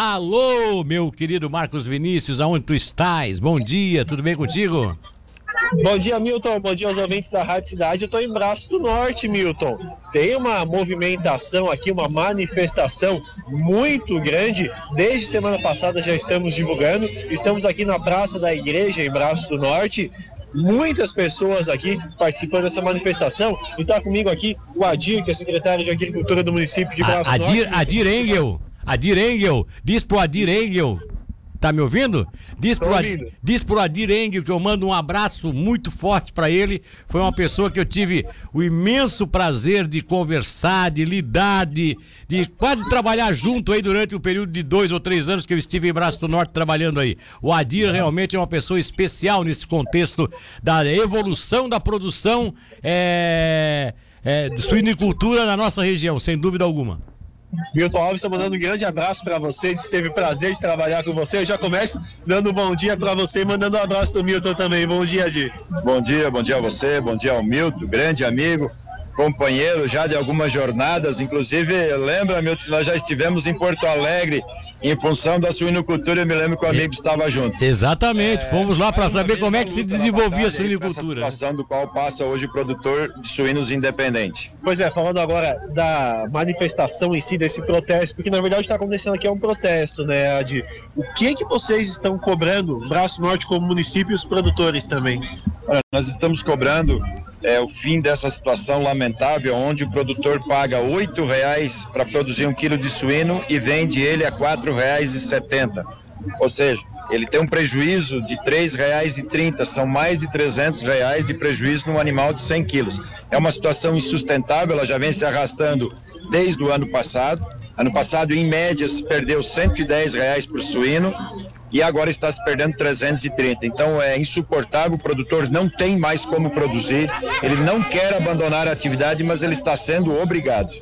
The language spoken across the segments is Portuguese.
Alô, meu querido Marcos Vinícius, aonde tu estás? Bom dia, tudo bem contigo? Bom dia, Milton. Bom dia aos ouvintes da Rádio Cidade. Eu estou em Braço do Norte, Milton. Tem uma movimentação aqui, uma manifestação muito grande. Desde semana passada já estamos divulgando. Estamos aqui na Praça da Igreja, em Braço do Norte. Muitas pessoas aqui participando dessa manifestação. E está comigo aqui o Adir, que é secretário de Agricultura do município de Braço do Adir, Norte. Adir Engel. Adir Engel. Diz pro Adir Engel Tá me ouvindo? Diz pro, ouvindo. diz pro Adir Engel que eu mando um abraço muito forte pra ele. Foi uma pessoa que eu tive o imenso prazer de conversar, de lidar, de, de quase trabalhar junto aí durante o período de dois ou três anos que eu estive em Braço do Norte trabalhando aí. O Adir realmente é uma pessoa especial nesse contexto da evolução da produção é, é, de suinicultura na nossa região, sem dúvida alguma. Milton Alves, estou mandando um grande abraço para você. Teve prazer de trabalhar com você. Eu já começo dando um bom dia para você e mandando um abraço do Milton também. Bom dia, Di. Bom dia, bom dia a você, bom dia ao Milton, grande amigo, companheiro já de algumas jornadas. Inclusive, lembra, Milton, que nós já estivemos em Porto Alegre em função da suinocultura. Eu me lembro que o amigo estava junto. Exatamente, fomos lá para saber como é que se desenvolvia a suinicultura. Essa situação do qual passa hoje o produtor de suínos independente. Pois é, falando agora da manifestação em si, desse protesto, porque na verdade está acontecendo aqui é um protesto, né, Adi? O que que vocês estão cobrando, Braço Norte como município e os produtores também? Olha, nós estamos cobrando é, o fim dessa situação lamentável, onde o produtor paga R$ 8,00 para produzir um quilo de suíno e vende ele a R$ 4,70. Ou seja, ele tem um prejuízo de R$ 3,30, são mais de 300 reais de prejuízo num animal de 100 quilos. É uma situação insustentável, ela já vem se arrastando desde o ano passado. Ano passado, em média, se perdeu 110 reais por suíno e agora está se perdendo 330. Então é insuportável, o produtor não tem mais como produzir, ele não quer abandonar a atividade, mas ele está sendo obrigado.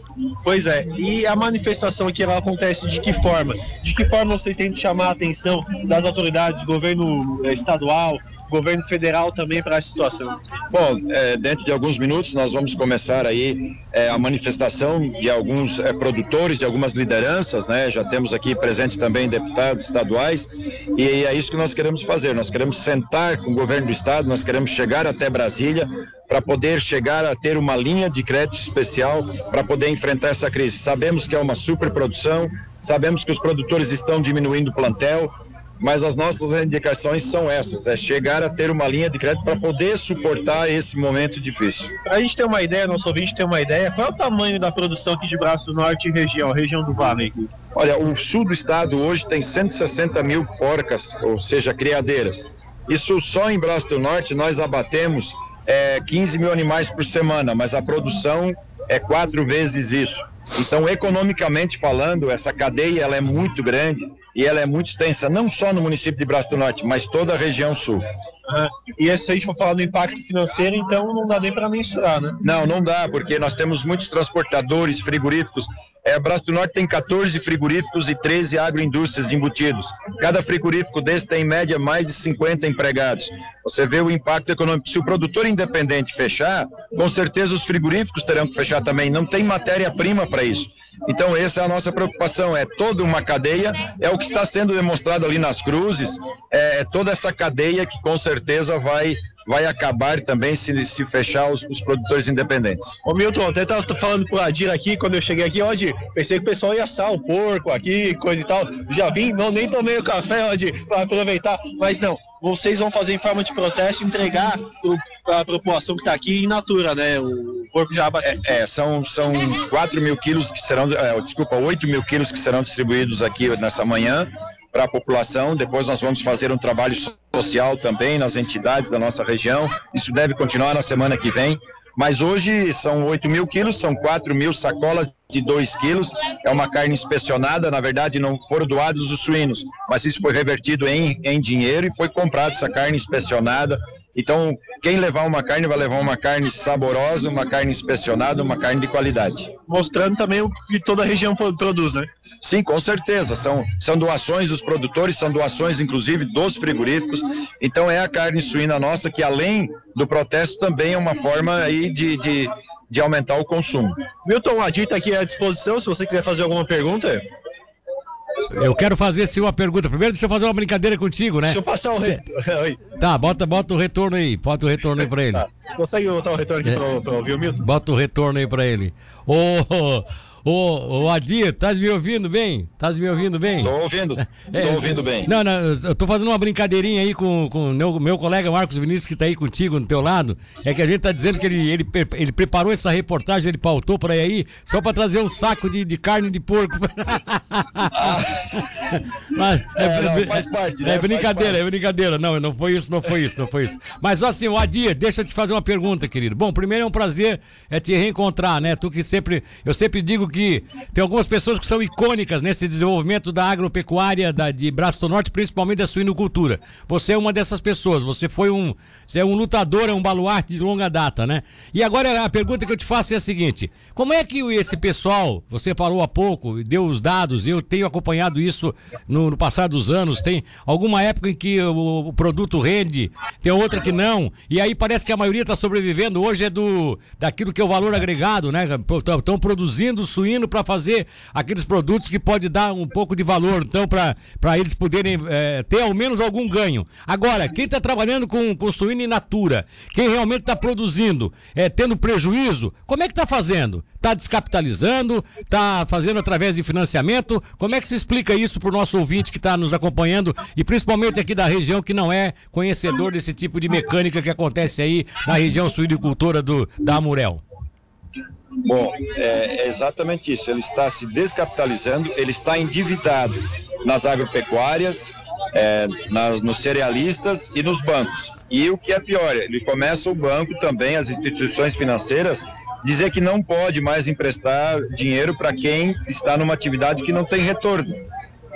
Pois é, e a manifestação aqui ela acontece de que forma? De que forma vocês têm de chamar a atenção das autoridades, governo eh, estadual, governo federal também para essa situação? Bom, é, dentro de alguns minutos nós vamos começar aí é, a manifestação de alguns é, produtores, de algumas lideranças, né? Já temos aqui presente também deputados estaduais e é isso que nós queremos fazer. Nós queremos sentar com o governo do estado, nós queremos chegar até Brasília para poder chegar a ter uma linha de crédito especial para poder enfrentar essa crise. Sabemos que é uma superprodução, sabemos que os produtores estão diminuindo o plantel, mas as nossas indicações são essas: é chegar a ter uma linha de crédito para poder suportar esse momento difícil. Para a gente ter uma ideia, nosso ouvinte ter uma ideia, qual é o tamanho da produção aqui de Braço do Norte e região, região do Vale? Olha, o sul do estado hoje tem 160 mil porcas, ou seja, criadeiras. Isso só em Braço do Norte nós abatemos é, 15 mil animais por semana, mas a produção é quatro vezes isso. Então, economicamente falando, essa cadeia ela é muito grande e ela é muito extensa, não só no município de Braço do Norte, mas toda a região sul. Ah, e se a gente for falar do impacto financeiro, então não dá nem para mensurar, né? Não, não dá, porque nós temos muitos transportadores, frigoríficos. É, Braço do Norte tem 14 frigoríficos e 13 agroindústrias de embutidos. Cada frigorífico desse tem em média mais de 50 empregados. Você vê o impacto econômico. Se o produtor independente fechar, com certeza os frigoríficos terão que fechar também. Não tem matéria-prima para isso. Então, essa é a nossa preocupação: é toda uma cadeia, é o que está sendo demonstrado ali nas cruzes, é toda essa cadeia que com certeza vai, vai acabar também se, se fechar os, os produtores independentes. Ô Milton, até tava falando pro Adir aqui, quando eu cheguei aqui, Adir, pensei que o pessoal ia assar o porco aqui, coisa e tal. Já vim, não, nem tomei o café, Adir, para aproveitar, mas não. Vocês vão fazer em forma de protesto, entregar para a população que está aqui in natura, né? O porco já abatido. É, é, são, são 4 mil quilos que serão, é, desculpa, 8 mil quilos que serão distribuídos aqui nessa manhã para a população. Depois nós vamos fazer um trabalho social também nas entidades da nossa região. Isso deve continuar na semana que vem. Mas hoje são 8 mil quilos, são 4 mil sacolas de 2 quilos. É uma carne inspecionada, na verdade não foram doados os suínos, mas isso foi revertido em, em dinheiro e foi comprado essa carne inspecionada. Então, quem levar uma carne vai levar uma carne saborosa, uma carne inspecionada, uma carne de qualidade. Mostrando também o que toda a região pro- produz, né? Sim, com certeza. São, são doações dos produtores, são doações, inclusive, dos frigoríficos. Então, é a carne suína nossa que, além do protesto, também é uma forma aí de, de, de aumentar o consumo. Milton, o Adir está aqui à disposição, se você quiser fazer alguma pergunta. Eu quero fazer assim uma pergunta. Primeiro, deixa eu fazer uma brincadeira contigo, né? Deixa eu passar o Cê- retorno. Tá, bota, bota o retorno aí. Bota o retorno aí pra ele. Tá. Consegue botar o retorno aqui É. pra, pra ouvir o Milton? Bota o retorno aí pra ele. Ô, ô, ô, Adir, estás me ouvindo bem? Estás me ouvindo bem? Tô ouvindo, É, tô ouvindo bem. Não, não, eu tô fazendo uma brincadeirinha aí com o meu, meu colega Marcos Vinícius, que tá aí contigo, no teu lado. É que a gente tá dizendo que ele, ele, ele preparou essa reportagem, ele pautou pra ir aí, só pra trazer um saco de, de carne de porco. Mas, É, não, faz parte, né? É brincadeira, é brincadeira. Não, não foi isso, não foi isso, não foi isso. Mas assim, o Adir, deixa eu te fazer uma pergunta, querido. Bom, primeiro é um prazer é te reencontrar, né? Tu que sempre, eu sempre digo que tem algumas pessoas que são icônicas nesse desenvolvimento da agropecuária da, de Braço do Norte, principalmente da suinocultura. Você é uma dessas pessoas. Você foi um, você é um lutador, é um baluarte de longa data, né? E agora a pergunta que eu te faço é a seguinte: como é que esse pessoal, você falou há pouco, deu os dados, eu tenho acompanhado isso no, no passar dos anos, tem alguma época em que o, o produto rende, tem outra que não, e aí parece que a maioria está sobrevivendo hoje é do daquilo que é o valor agregado, né? Estão produzindo suíno para fazer aqueles produtos que pode dar um pouco de valor, então para eles poderem eh, ter ao menos algum ganho. Agora, quem está trabalhando com, com suíno in natura, quem realmente está produzindo, é, tendo prejuízo, como é que está fazendo? Está descapitalizando? Está fazendo através de financiamento? Como é que se explica isso para o nosso ouvinte que está nos acompanhando e principalmente aqui da região que não é conhecedor desse tipo de mecânica que acontece aí na região suinicultora do, da Amurel? Bom, é, é exatamente isso. Ele está se descapitalizando, ele está endividado nas agropecuárias, é, nas, nos cerealistas e nos bancos. E o que é pior, ele começa o banco também, as instituições financeiras, dizer que não pode mais emprestar dinheiro para quem está numa atividade que não tem retorno.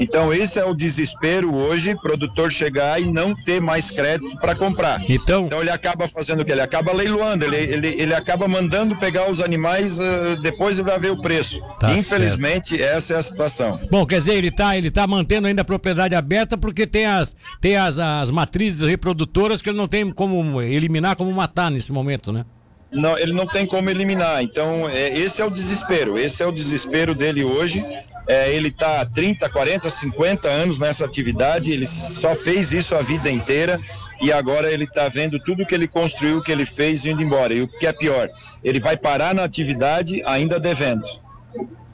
Então esse é o desespero hoje, produtor chegar e não ter mais crédito para comprar. Então, Então ele acaba fazendo o que? Ele acaba leiloando, ele, ele, ele acaba mandando pegar os animais, eh, depois ele vai ver o preço. Tá Infelizmente, essa é a situação. Bom, quer dizer, ele tá, ele tá mantendo ainda a propriedade aberta porque tem as, tem as, as matrizes reprodutoras que ele não tem como eliminar, como matar nesse momento, né? Não, ele não tem como eliminar. Então, é, esse é o desespero. Esse é o desespero dele hoje. É, ele está 30, 40, 50 anos nessa atividade, ele só fez isso a vida inteira e agora ele está vendo tudo que ele construiu, que ele fez indo embora. E o que é pior, ele vai parar na atividade ainda devendo.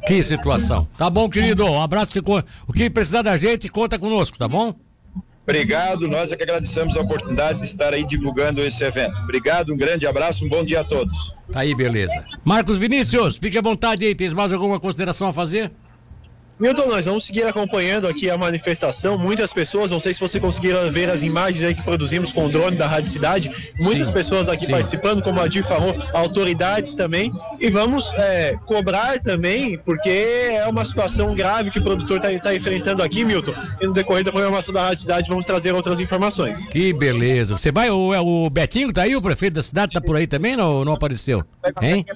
Que situação. Tá bom, querido. Um abraço. O que precisar da gente, conta conosco, tá bom? Obrigado, nós é que agradecemos a oportunidade de estar aí divulgando esse evento. Obrigado, um grande abraço, um bom dia a todos. Tá aí, beleza. Marcos Vinícius, fique à vontade aí. Tem mais alguma consideração a fazer? Milton, nós vamos seguir acompanhando aqui a manifestação. Muitas pessoas, não sei se você conseguiram ver as imagens aí que produzimos com o drone da Rádio Cidade. Muitas Sim, pessoas aqui sim. participando, como a Adir falou, autoridades também. E vamos é, cobrar também, porque é uma situação grave que o produtor está enfrentando aqui, Milton. E no decorrer da programação da Rádio Cidade, vamos trazer outras informações. Que beleza. Você vai, o, é o Betinho tá aí, o prefeito da cidade, tá por aí também ou não apareceu? Hein?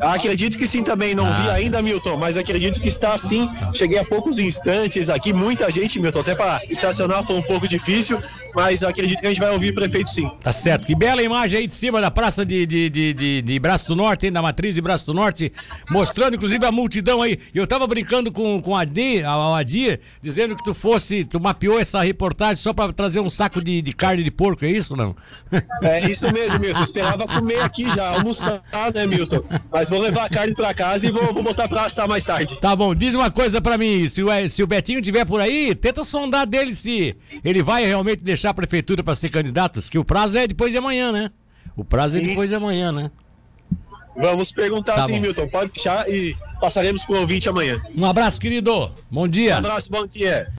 Acredito que sim também, não vi Ah. ainda, Milton, mas acredito que está sim. Cheguei há poucos instantes aqui, muita gente, Milton, até para estacionar foi um pouco difícil, mas acredito que a gente vai ouvir o prefeito sim. Tá certo. Que bela imagem aí de cima da praça de, de, de, de, de Braço do Norte, hein, da matriz de Braço do Norte, mostrando inclusive a multidão aí. Eu tava brincando com, com a Adir, a dizendo que tu fosse, tu mapeou essa reportagem só pra trazer um saco de, de carne de porco, é isso não? É isso mesmo, Milton. Esperava comer aqui já, almoçar, né, Milton? Mas vou levar a carne para casa e vou, vou botar para assar mais tarde. Tá bom, diz uma coisa pra mim, se o, se o Betinho tiver por aí, tenta sondar dele se ele vai realmente deixar a prefeitura pra ser candidato, que o prazo é depois de amanhã, né? O prazo é Sim, depois de sim. amanhã, né? Vamos perguntar Tá sim, bom. Milton. Pode deixar e passaremos pro ouvinte amanhã. Um abraço, querido. Bom dia. Um abraço, bom dia.